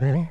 Really?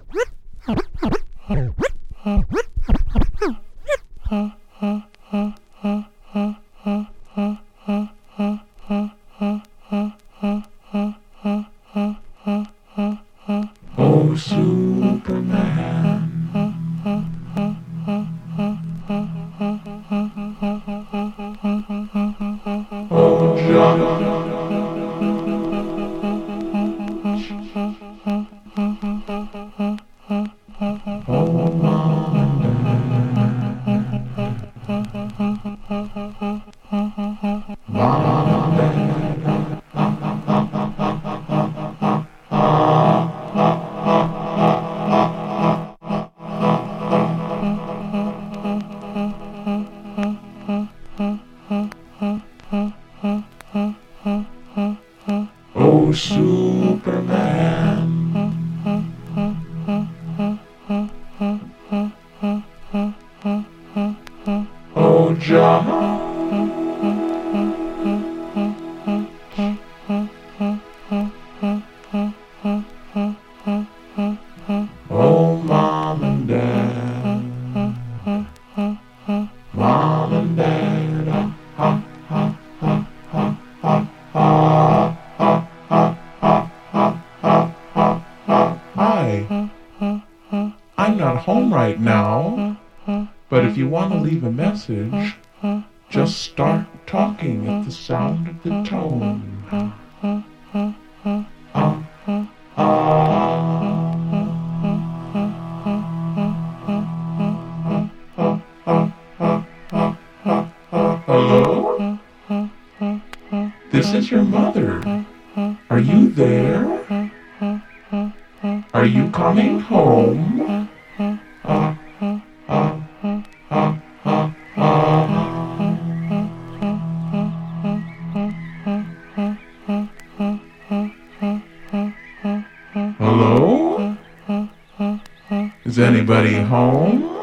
Are you coming home? Hello? Is anybody home?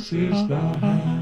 this is the hand.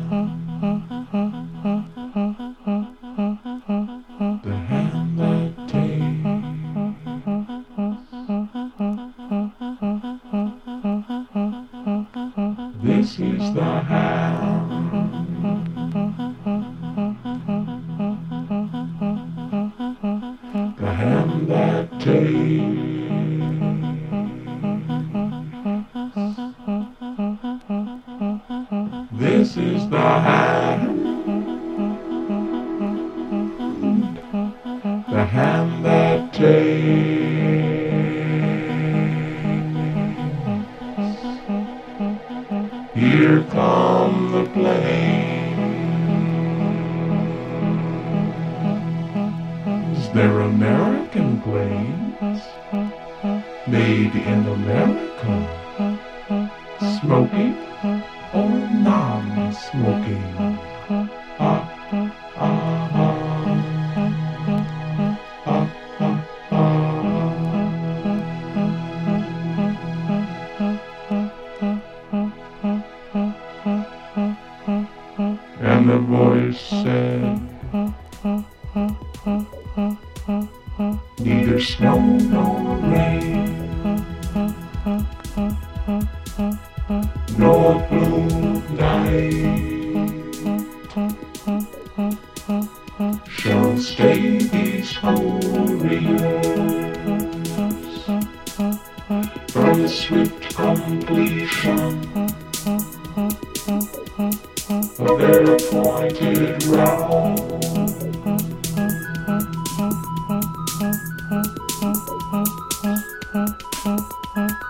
Mm-hmm.